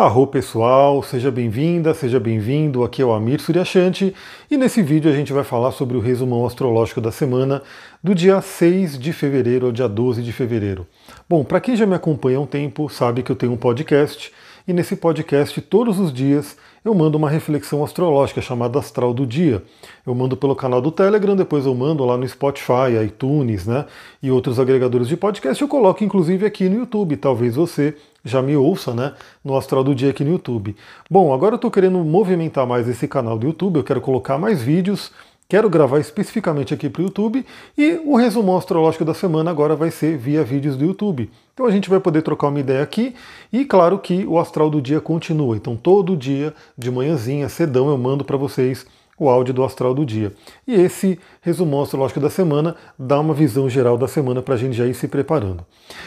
Arro pessoal, seja bem-vinda, seja bem-vindo. Aqui é o Amir Suryashanti e nesse vídeo a gente vai falar sobre o resumão astrológico da semana do dia 6 de fevereiro ao dia 12 de fevereiro. Bom, para quem já me acompanha há um tempo, sabe que eu tenho um podcast e nesse podcast todos os dias eu mando uma reflexão astrológica chamada Astral do Dia. Eu mando pelo canal do Telegram, depois eu mando lá no Spotify, iTunes, né, e outros agregadores de podcast. Eu coloco inclusive aqui no YouTube. Talvez você já me ouça, né, no Astral do Dia aqui no YouTube. Bom, agora eu estou querendo movimentar mais esse canal do YouTube. Eu quero colocar mais vídeos. Quero gravar especificamente aqui para o YouTube e o resumo astrológico da semana agora vai ser via vídeos do YouTube. Então a gente vai poder trocar uma ideia aqui e claro que o astral do dia continua. Então todo dia de manhãzinha, cedão, eu mando para vocês o áudio do astral do dia. E esse resumo astrológico da semana dá uma visão geral da semana para a gente já ir se preparando.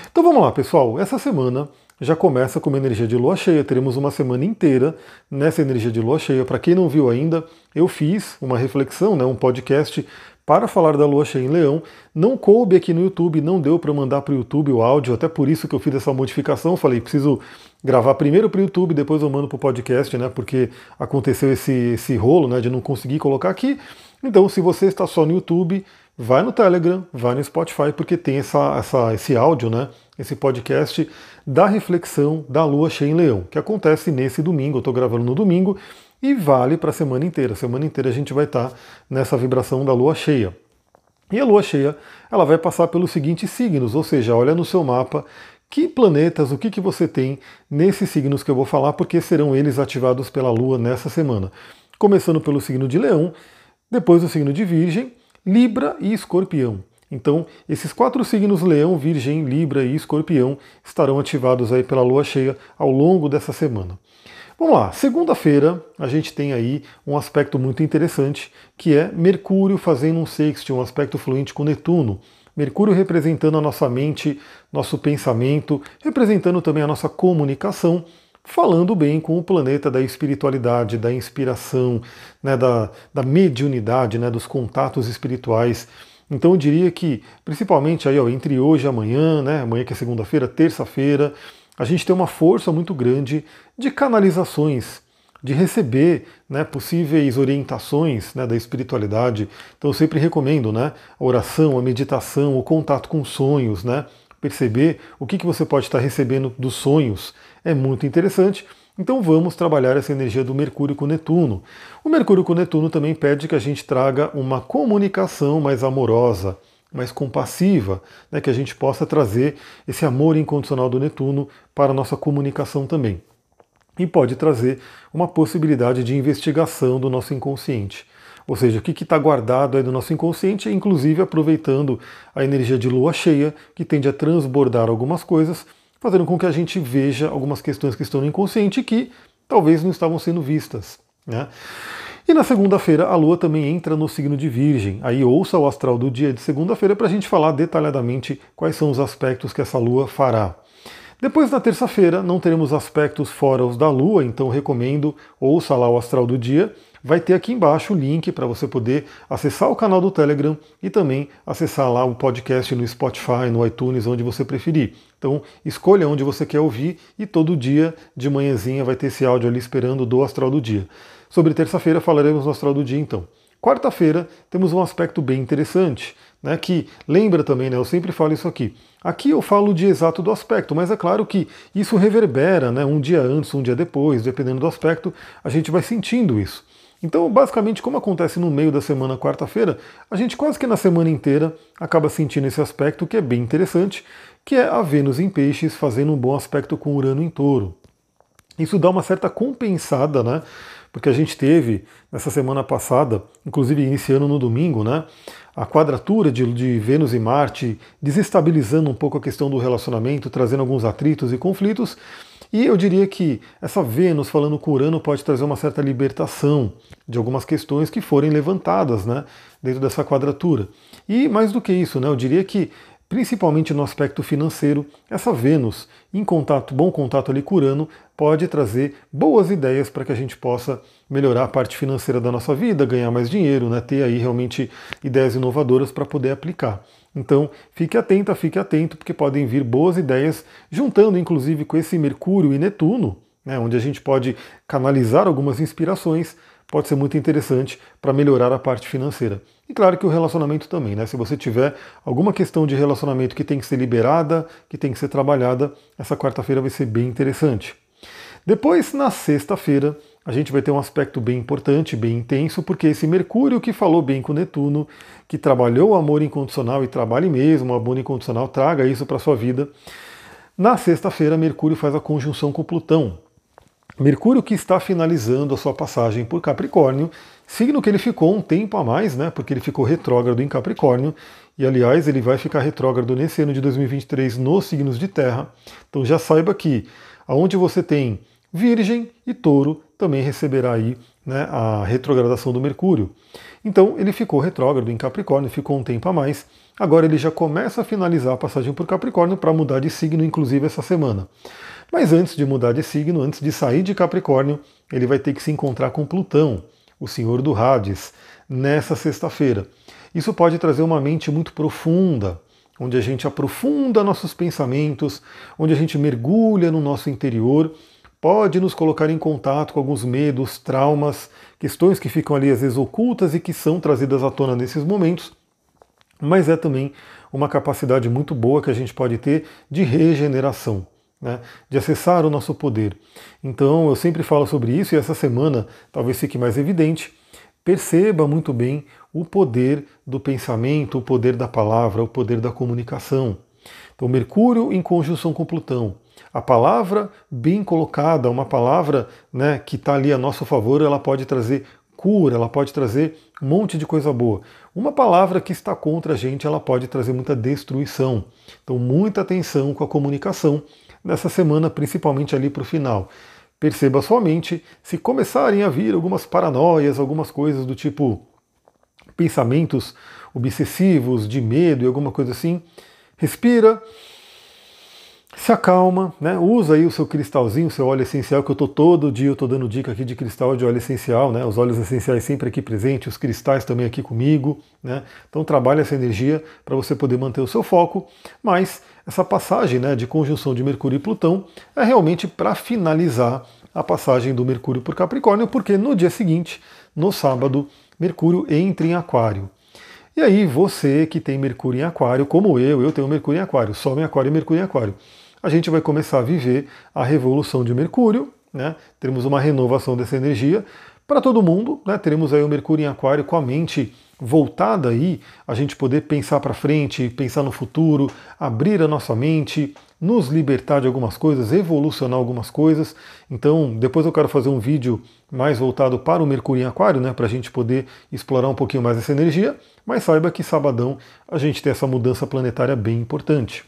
Então vamos lá, pessoal. Essa semana já começa com uma energia de lua cheia. Teremos uma semana inteira nessa energia de lua cheia. Para quem não viu ainda, eu fiz uma reflexão, né, um podcast para falar da lua cheia em Leão. Não coube aqui no YouTube, não deu para mandar para o YouTube o áudio, até por isso que eu fiz essa modificação. Falei, preciso gravar primeiro para o YouTube, depois eu mando para o podcast, né? Porque aconteceu esse, esse rolo né, de não conseguir colocar aqui. Então, se você está só no YouTube, vai no Telegram, vai no Spotify, porque tem essa, essa, esse áudio, né? Esse podcast da reflexão da lua cheia em Leão, que acontece nesse domingo. Eu estou gravando no domingo e vale para a semana inteira. A semana inteira a gente vai estar tá nessa vibração da lua cheia. E a lua cheia, ela vai passar pelos seguintes signos, ou seja, olha no seu mapa que planetas, o que, que você tem nesses signos que eu vou falar, porque serão eles ativados pela lua nessa semana. Começando pelo signo de Leão, depois o signo de Virgem, Libra e Escorpião. Então, esses quatro signos Leão, Virgem, Libra e Escorpião estarão ativados aí pela lua cheia ao longo dessa semana. Vamos lá, segunda-feira a gente tem aí um aspecto muito interessante, que é Mercúrio fazendo um sexto, um aspecto fluente com Netuno. Mercúrio representando a nossa mente, nosso pensamento, representando também a nossa comunicação, falando bem com o planeta da espiritualidade, da inspiração, né, da, da mediunidade, né, dos contatos espirituais. Então eu diria que, principalmente aí, ó, entre hoje e amanhã, né, amanhã que é segunda-feira, terça-feira, a gente tem uma força muito grande de canalizações, de receber né, possíveis orientações né, da espiritualidade. Então eu sempre recomendo né, a oração, a meditação, o contato com sonhos, né, perceber o que, que você pode estar recebendo dos sonhos. É muito interessante. Então vamos trabalhar essa energia do Mercúrio com Netuno. O Mercúrio com Netuno também pede que a gente traga uma comunicação mais amorosa, mais compassiva, né, que a gente possa trazer esse amor incondicional do Netuno para a nossa comunicação também. E pode trazer uma possibilidade de investigação do nosso inconsciente. Ou seja, o que está guardado aí do nosso inconsciente, inclusive aproveitando a energia de lua cheia, que tende a transbordar algumas coisas, fazendo com que a gente veja algumas questões que estão no inconsciente que talvez não estavam sendo vistas. Né? E na segunda-feira a Lua também entra no signo de Virgem. Aí ouça o astral do dia de segunda-feira para a gente falar detalhadamente quais são os aspectos que essa Lua fará. Depois na terça-feira não teremos aspectos fora os da Lua, então recomendo ouça lá o astral do dia. Vai ter aqui embaixo o link para você poder acessar o canal do Telegram e também acessar lá o podcast no Spotify, no iTunes, onde você preferir. Então escolha onde você quer ouvir e todo dia de manhãzinha vai ter esse áudio ali esperando do astral do dia. Sobre terça-feira falaremos no astral do dia então. Quarta-feira temos um aspecto bem interessante, né, que lembra também, né, eu sempre falo isso aqui. Aqui eu falo de exato do aspecto, mas é claro que isso reverbera, né, um dia antes, um dia depois, dependendo do aspecto, a gente vai sentindo isso. Então, basicamente, como acontece no meio da semana, quarta-feira, a gente quase que na semana inteira acaba sentindo esse aspecto que é bem interessante, que é a Vênus em Peixes fazendo um bom aspecto com Urano em Touro. Isso dá uma certa compensada, né? porque a gente teve nessa semana passada, inclusive iniciando no domingo, né, a quadratura de, de, Vênus e Marte, desestabilizando um pouco a questão do relacionamento, trazendo alguns atritos e conflitos. E eu diria que essa Vênus falando com Urano pode trazer uma certa libertação de algumas questões que forem levantadas né, dentro dessa quadratura. E mais do que isso, né, eu diria que principalmente no aspecto financeiro, essa Vênus em contato, bom contato ali com Urano, pode trazer boas ideias para que a gente possa melhorar a parte financeira da nossa vida, ganhar mais dinheiro, né, ter aí realmente ideias inovadoras para poder aplicar. Então, fique atenta, fique atento, porque podem vir boas ideias, juntando inclusive com esse Mercúrio e Netuno, né, onde a gente pode canalizar algumas inspirações, pode ser muito interessante para melhorar a parte financeira. E claro que o relacionamento também, né? Se você tiver alguma questão de relacionamento que tem que ser liberada, que tem que ser trabalhada, essa quarta-feira vai ser bem interessante. Depois, na sexta-feira, a gente vai ter um aspecto bem importante, bem intenso, porque esse Mercúrio que falou bem com Netuno, que trabalhou o amor incondicional e trabalhe mesmo o amor incondicional, traga isso para sua vida. Na sexta-feira, Mercúrio faz a conjunção com Plutão. Mercúrio que está finalizando a sua passagem por Capricórnio, signo que ele ficou um tempo a mais, né? Porque ele ficou retrógrado em Capricórnio, e aliás, ele vai ficar retrógrado nesse ano de 2023 nos signos de Terra. Então já saiba que aonde você tem Virgem e Touro também receberá aí né, a retrogradação do Mercúrio. Então ele ficou retrógrado em Capricórnio, ficou um tempo a mais. Agora ele já começa a finalizar a passagem por Capricórnio para mudar de signo, inclusive essa semana. Mas antes de mudar de signo, antes de sair de Capricórnio, ele vai ter que se encontrar com Plutão, o senhor do Hades, nessa sexta-feira. Isso pode trazer uma mente muito profunda, onde a gente aprofunda nossos pensamentos, onde a gente mergulha no nosso interior pode nos colocar em contato com alguns medos, traumas, questões que ficam ali às vezes ocultas e que são trazidas à tona nesses momentos, mas é também uma capacidade muito boa que a gente pode ter de regeneração. Né, de acessar o nosso poder. Então eu sempre falo sobre isso e essa semana talvez fique mais evidente. Perceba muito bem o poder do pensamento, o poder da palavra, o poder da comunicação. Então, Mercúrio em conjunção com Plutão, a palavra bem colocada, uma palavra né, que está ali a nosso favor, ela pode trazer cura, ela pode trazer um monte de coisa boa. Uma palavra que está contra a gente, ela pode trazer muita destruição. Então, muita atenção com a comunicação nessa semana, principalmente ali para o final. Perceba somente se começarem a vir algumas paranoias, algumas coisas do tipo pensamentos obsessivos, de medo e alguma coisa assim. Respira, se acalma, né? usa aí o seu cristalzinho, o seu óleo essencial, que eu estou todo dia, eu estou dando dica aqui de cristal de óleo essencial, né? os óleos essenciais sempre aqui presentes, os cristais também aqui comigo. Né? Então trabalhe essa energia para você poder manter o seu foco, mas essa passagem né, de conjunção de Mercúrio e Plutão é realmente para finalizar a passagem do Mercúrio por Capricórnio, porque no dia seguinte, no sábado, Mercúrio entra em Aquário. E aí você que tem Mercúrio em Aquário, como eu, eu tenho Mercúrio em Aquário, Sol em Aquário e Mercúrio em Aquário a gente vai começar a viver a revolução de Mercúrio, né? teremos uma renovação dessa energia para todo mundo, né? teremos aí o Mercúrio em Aquário com a mente voltada aí, a gente poder pensar para frente, pensar no futuro, abrir a nossa mente, nos libertar de algumas coisas, evolucionar algumas coisas. Então, depois eu quero fazer um vídeo mais voltado para o Mercúrio em Aquário, né, para a gente poder explorar um pouquinho mais essa energia. Mas saiba que sabadão a gente tem essa mudança planetária bem importante.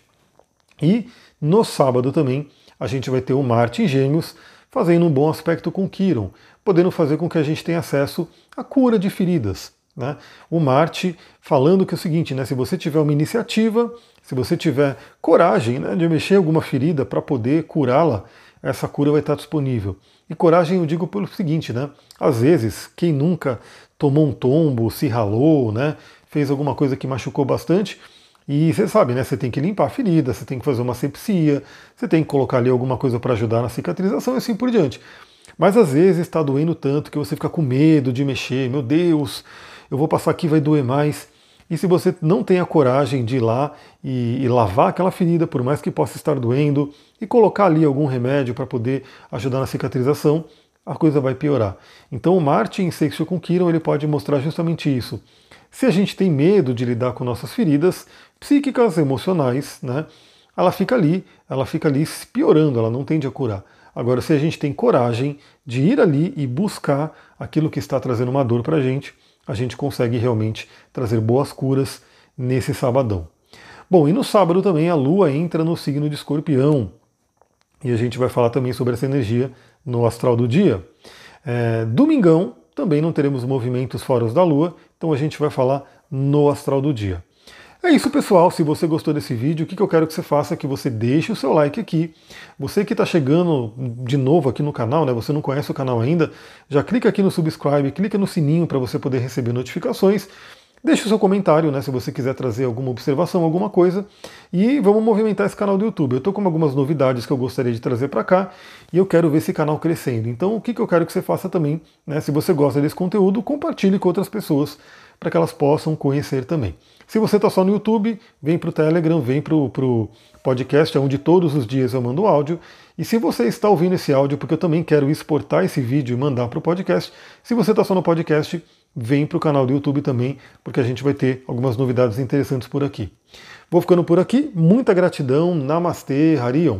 E no sábado também a gente vai ter o Marte em Gêmeos fazendo um bom aspecto com Quiron, podendo fazer com que a gente tenha acesso à cura de feridas. Né? O Marte falando que é o seguinte, né, se você tiver uma iniciativa, se você tiver coragem né, de mexer alguma ferida para poder curá-la, essa cura vai estar disponível. E coragem eu digo pelo seguinte, né? Às vezes, quem nunca tomou um tombo, se ralou, né, fez alguma coisa que machucou bastante, e você sabe, né? Você tem que limpar a ferida, você tem que fazer uma sepsia, você tem que colocar ali alguma coisa para ajudar na cicatrização e assim por diante. Mas às vezes está doendo tanto que você fica com medo de mexer. Meu Deus, eu vou passar aqui, vai doer mais. E se você não tem a coragem de ir lá e, e, lavar aquela ferida, por mais que possa estar doendo, e colocar ali algum remédio para poder ajudar na cicatrização, a coisa vai piorar. Então o Marte em sexto com Kiron ele pode mostrar justamente isso. Se a gente tem medo de lidar com nossas feridas psíquicas, emocionais, né, ela fica ali, ela fica ali piorando, ela não tende a curar. Agora, se a gente tem coragem de ir ali e buscar aquilo que está trazendo uma dor para a gente, a gente consegue realmente trazer boas curas nesse sabadão. Bom, e no sábado também a Lua entra no signo de Escorpião. E a gente vai falar também sobre essa energia no astral do dia. É, domingão também não teremos movimentos fora da Lua, então a gente vai falar no astral do dia. É isso, pessoal. Se você gostou desse vídeo, o que eu quero que você faça é que você deixe o seu like aqui. Você que está chegando de novo aqui no canal, né? Você não conhece o canal ainda, já clica aqui no subscribe, clica no sininho para você poder receber notificações. Deixe o seu comentário, né, se você quiser trazer alguma observação, alguma coisa, e vamos movimentar esse canal do YouTube. Eu estou com algumas novidades que eu gostaria de trazer para cá e eu quero ver esse canal crescendo. Então, o que, que eu quero que você faça também, né, se você gosta desse conteúdo, compartilhe com outras pessoas para que elas possam conhecer também. Se você está só no YouTube, vem para o Telegram, vem para o podcast, onde todos os dias eu mando áudio. E se você está ouvindo esse áudio, porque eu também quero exportar esse vídeo e mandar para o podcast, se você está só no podcast, vem para o canal do YouTube também, porque a gente vai ter algumas novidades interessantes por aqui. Vou ficando por aqui, muita gratidão, Namastê, Harion.